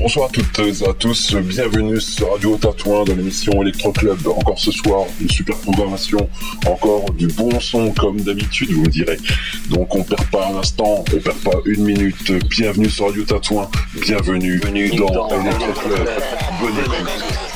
Bonsoir à toutes et à tous, bienvenue sur Radio Tatouin dans l'émission Electro Club. Encore ce soir, une super programmation, encore du bon son comme d'habitude, vous me direz. Donc on perd pas un instant, on perd pas une minute. Bienvenue sur Radio Tatouin, bienvenue, bienvenue dans, dans Electro Club. Bonne écoute.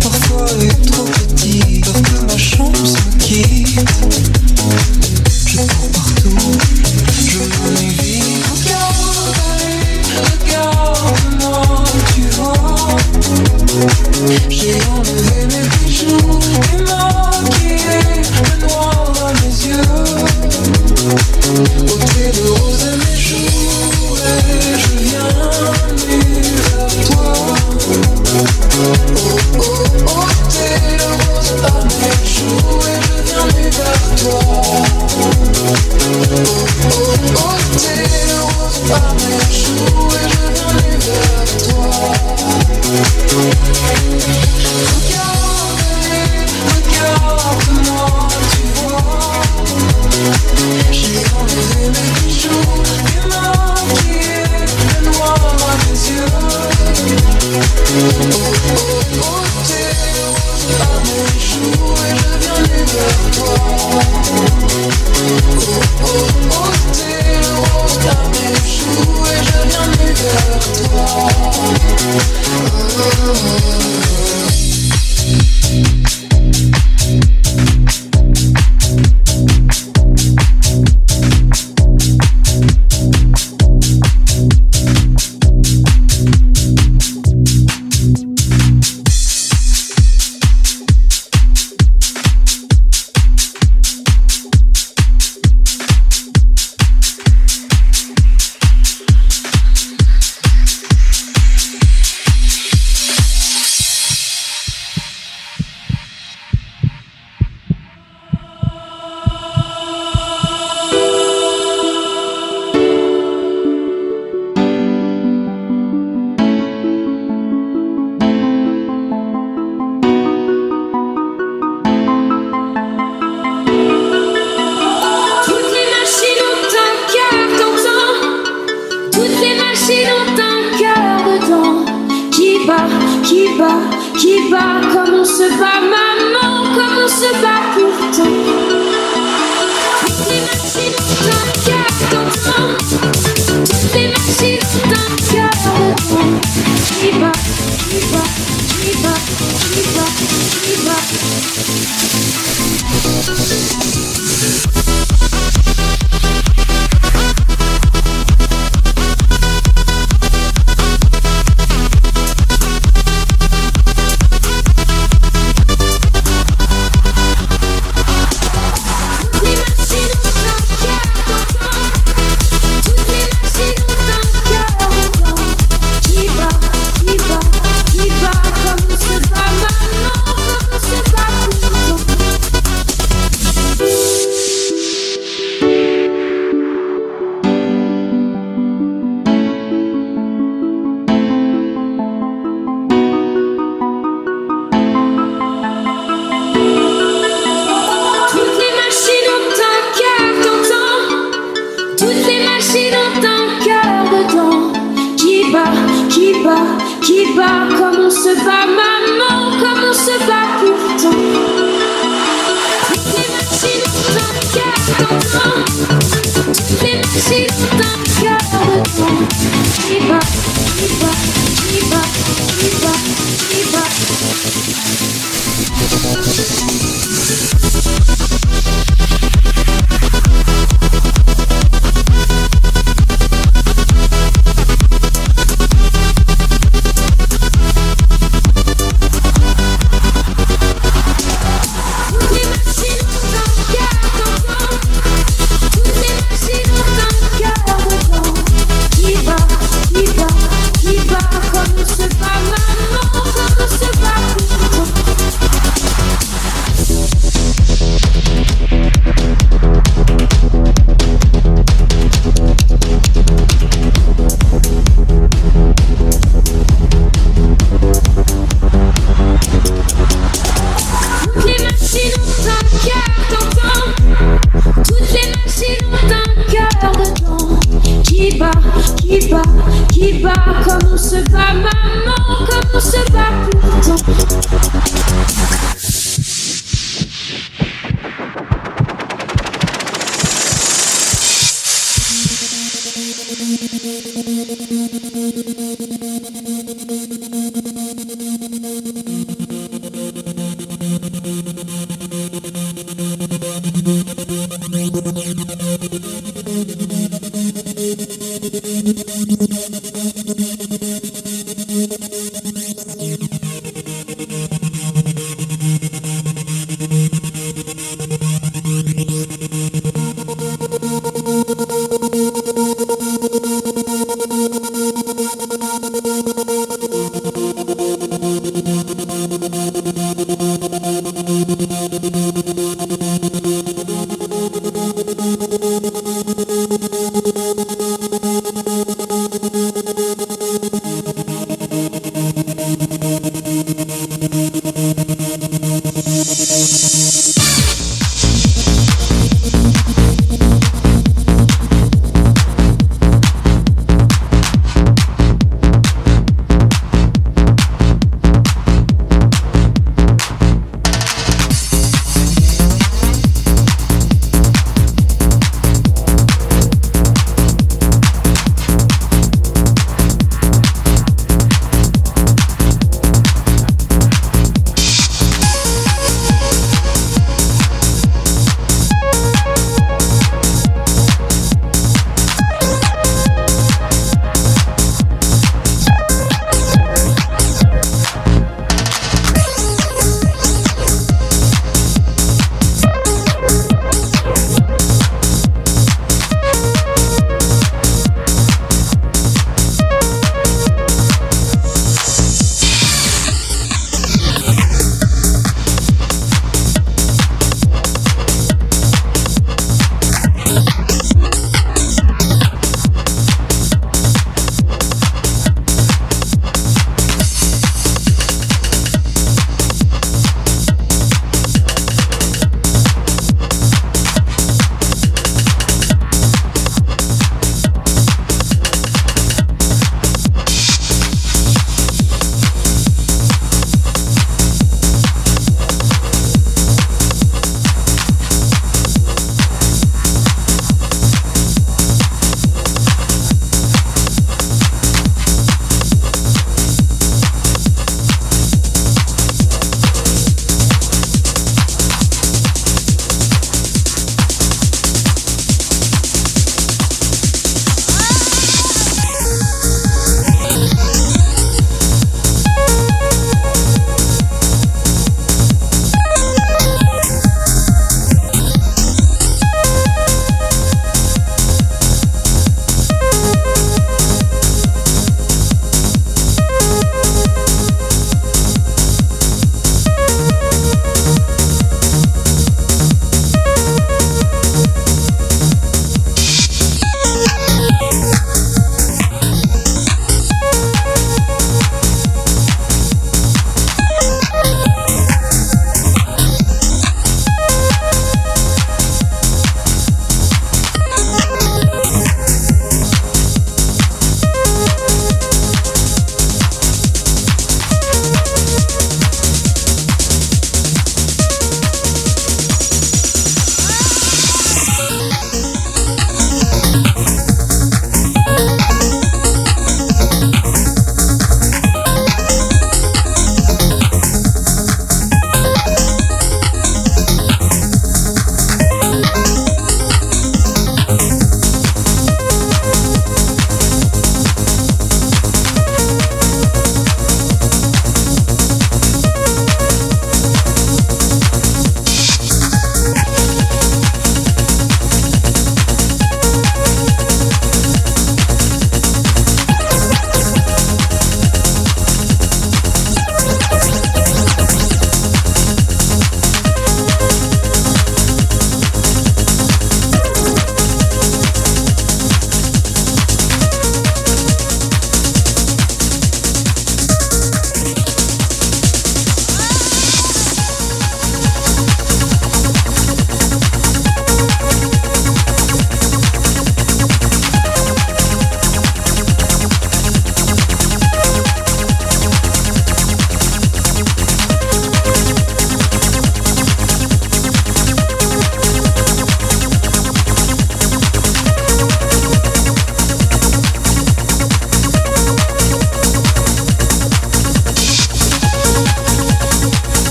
Parfois, il est trop petit. Parfois, ma chambre se quitte. Je cours partout, je cours et viens. Regarde, regarde comment tu vois. J'ai enlevé mes bijoux et maquillée le noir de mes yeux. Oh. qui bat, qui bat, comme on se bat, maman, comme on se bat pour ton.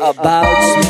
about me.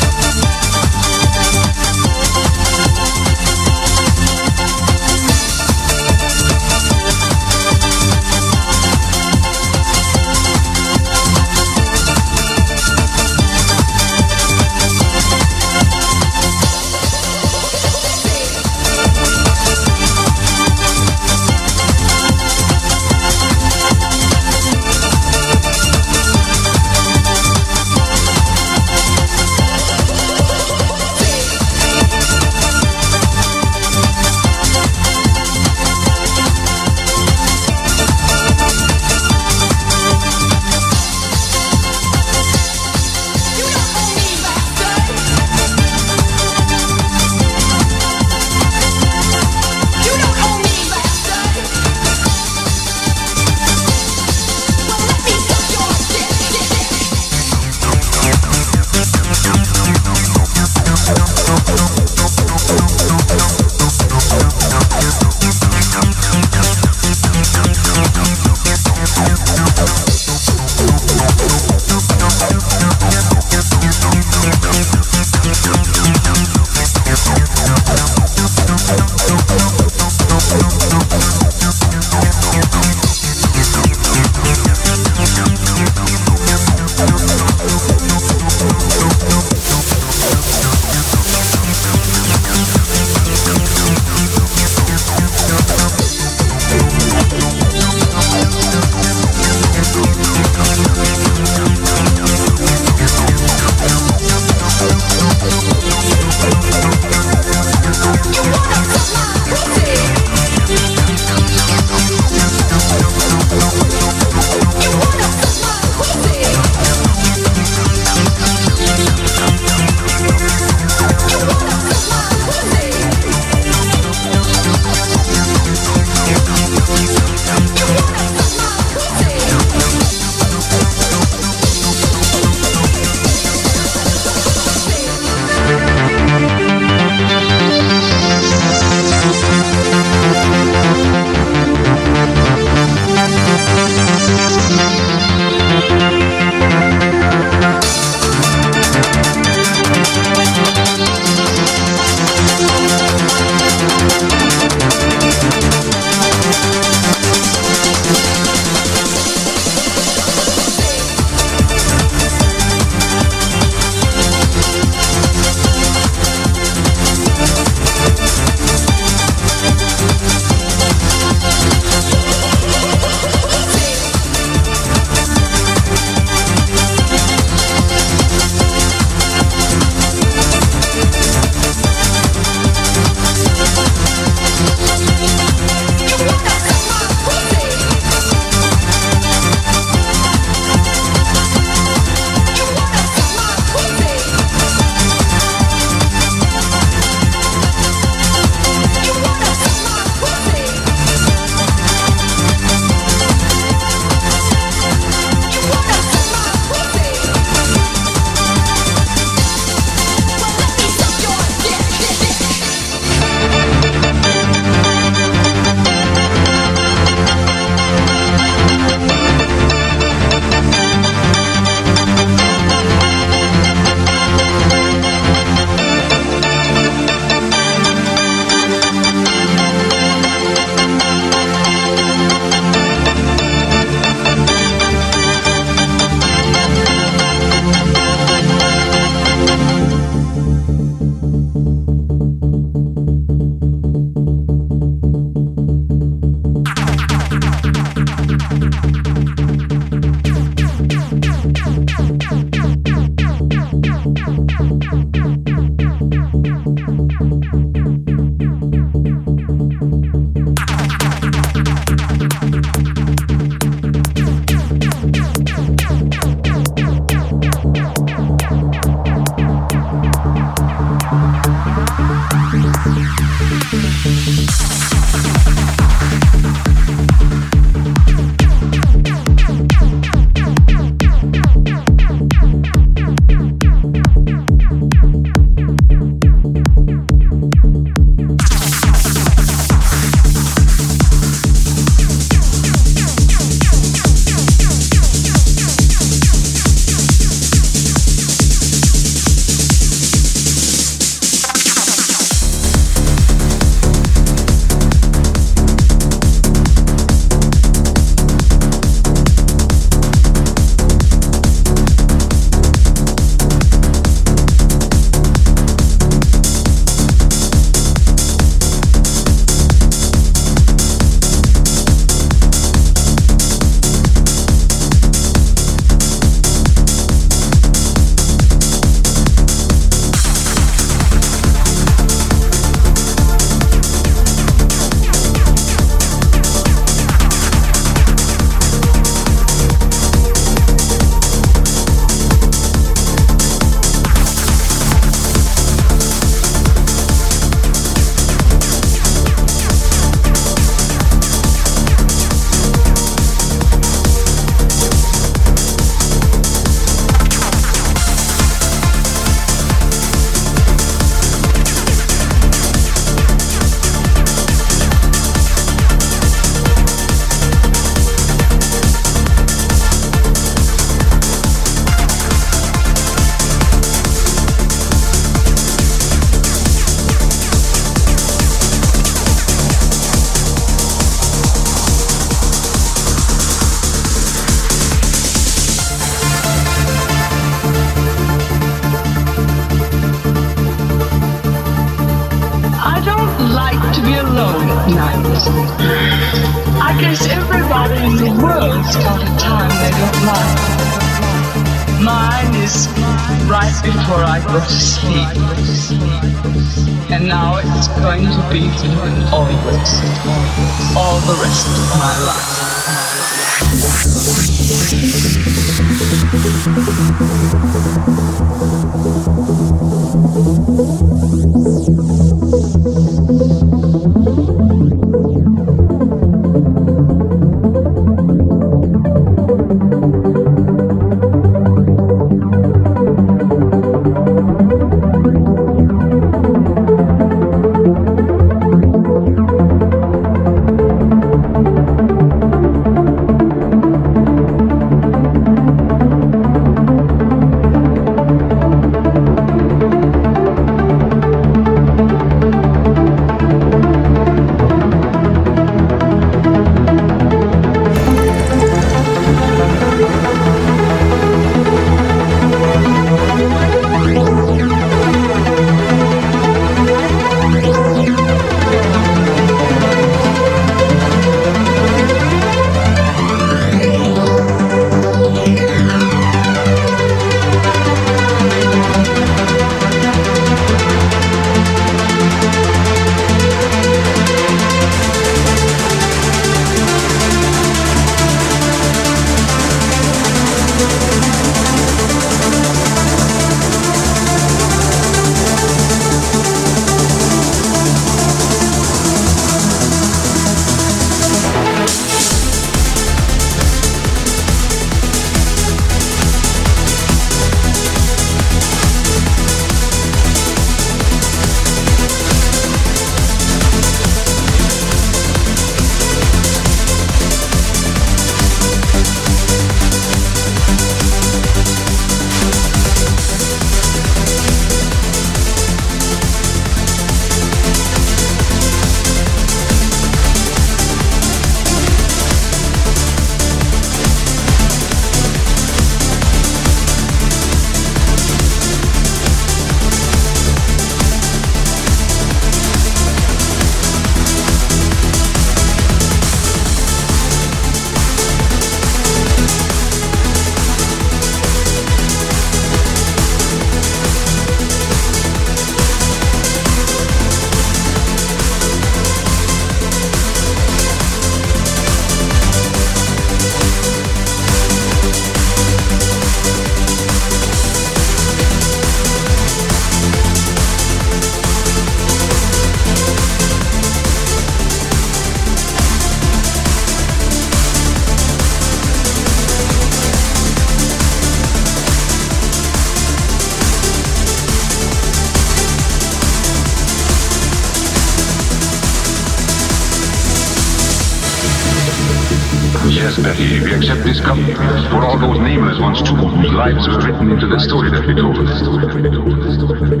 this for all those nameless ones too whose lives are written into the story that we told.